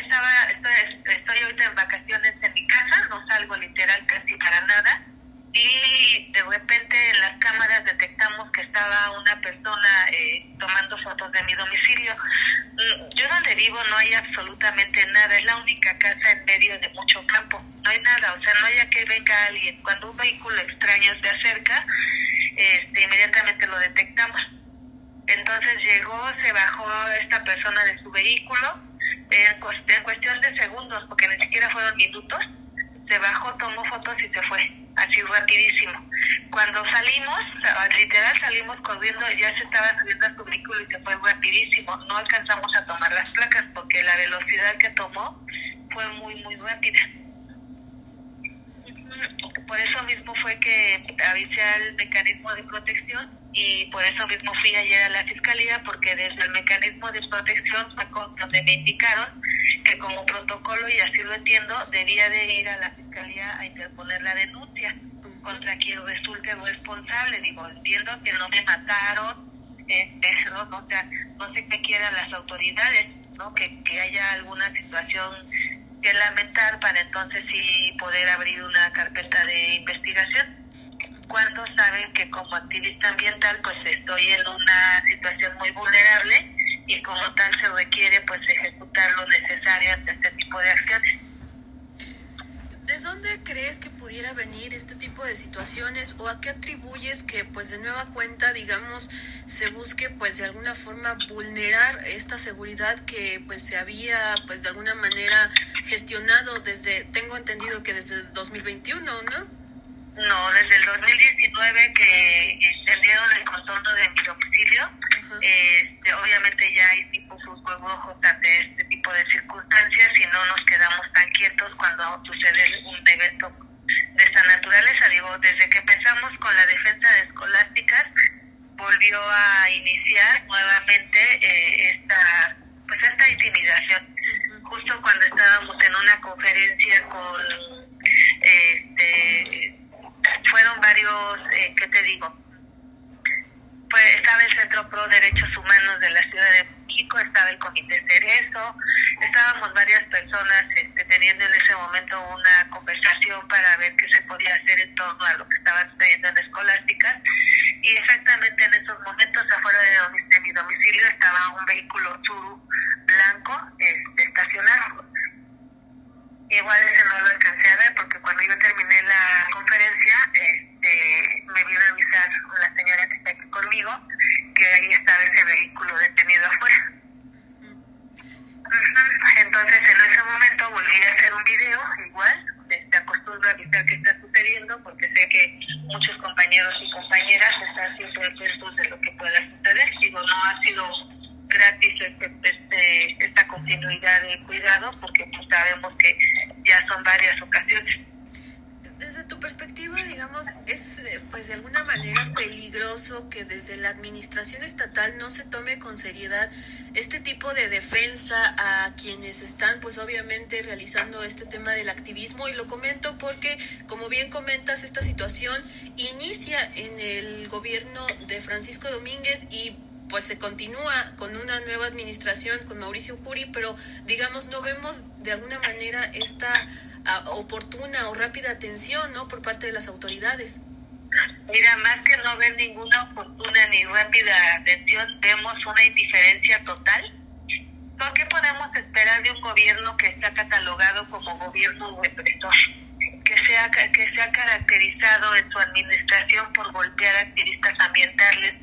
estaba, estoy, estoy ahorita en vacaciones en mi casa, no salgo literal casi para nada y de repente en las cámaras detectamos que estaba una persona eh, tomando fotos de mi domicilio. Mm, Yo donde vivo no hay absolutamente nada, es la única casa en medio de mucho campo, no hay nada, o sea, no haya que venga alguien. Cuando un vehículo extraño se acerca, este, inmediatamente lo detectamos. Entonces llegó, se bajó esta persona de su vehículo en, en cuestión de segundos, porque ni siquiera fueron minutos, se bajó, tomó fotos y se fue, así rapidísimo. Cuando salimos, literal salimos corriendo, ya se estaba subiendo a su vehículo y se fue rapidísimo. No alcanzamos a tomar las placas porque la velocidad que tomó fue muy, muy rápida. Por eso mismo fue que avisé al mecanismo de protección y por eso mismo fui ayer a la fiscalía porque desde el mecanismo de protección fue donde me indicaron que como protocolo, y así lo entiendo, debía de ir a la fiscalía a interponer la denuncia contra quien resulte responsable. Digo, entiendo que no me mataron, este, no, o no sé qué quieran las autoridades, ¿no? Que, que haya alguna situación que lamentar para entonces sí poder abrir una carpeta de investigación. Cuando saben que como activista ambiental pues estoy en una situación muy vulnerable y como tal se requiere pues ejecutar lo necesario ante este tipo de acciones. ¿De dónde crees que pudiera venir este tipo de situaciones o a qué atribuyes que pues de nueva cuenta digamos se busque pues de alguna forma vulnerar esta seguridad que pues se había pues de alguna manera gestionado desde tengo entendido que desde 2021, ¿no? No, desde el 2019 que extendieron el contorno de mi domicilio, este, obviamente ya hay tipo sus rojos ante este tipo de circunstancias y no nos quedamos tan quietos cuando sucede un evento de esta naturaleza. Digo, desde que empezamos con la defensa de escolásticas, volvió a iniciar nuevamente eh, esta pues esta intimidación. Justo cuando estábamos en una conferencia con este fueron varios eh, qué te digo pues estaba el Centro Pro Derechos Humanos de la Ciudad de México, estaba el Comité Cerezo, estábamos varias personas este, teniendo en ese momento una conversación para ver qué se podía hacer en torno a lo que estaba sucediendo en escolásticas y exactamente en esos momentos afuera de, de mi domicilio estaba un vehículo Tsuru blanco este, estacionado. Igual ese no lo alcancé a ver porque cuando yo terminé la conferencia, este, me vino a avisar la señora que está aquí conmigo que ahí estaba ese vehículo detenido afuera. Ujú. Entonces en ese momento volví a hacer un video igual, este, acostumbro a avisar qué está sucediendo porque sé que muchos compañeros y compañeras están siempre atentos de lo que pueda suceder. Digo, no ha sido gratis este, este, esta continuidad de cuidado porque pues sabemos que ya son varias ocasiones. Desde tu perspectiva, digamos, es eh, pues de alguna manera peligroso que desde la administración estatal no se tome con seriedad este tipo de defensa a quienes están pues obviamente realizando este tema del activismo y lo comento porque como bien comentas esta situación inicia en el gobierno de Francisco Domínguez y pues se continúa con una nueva administración con Mauricio Curi, pero digamos no vemos de alguna manera esta ah, oportuna o rápida atención, ¿no? por parte de las autoridades. Mira, más que no ver ninguna oportuna ni rápida atención, vemos una indiferencia total. ¿Por qué podemos esperar de un gobierno que está catalogado como gobierno represor? Que sea, que se ha caracterizado en su administración por golpear activistas ambientales,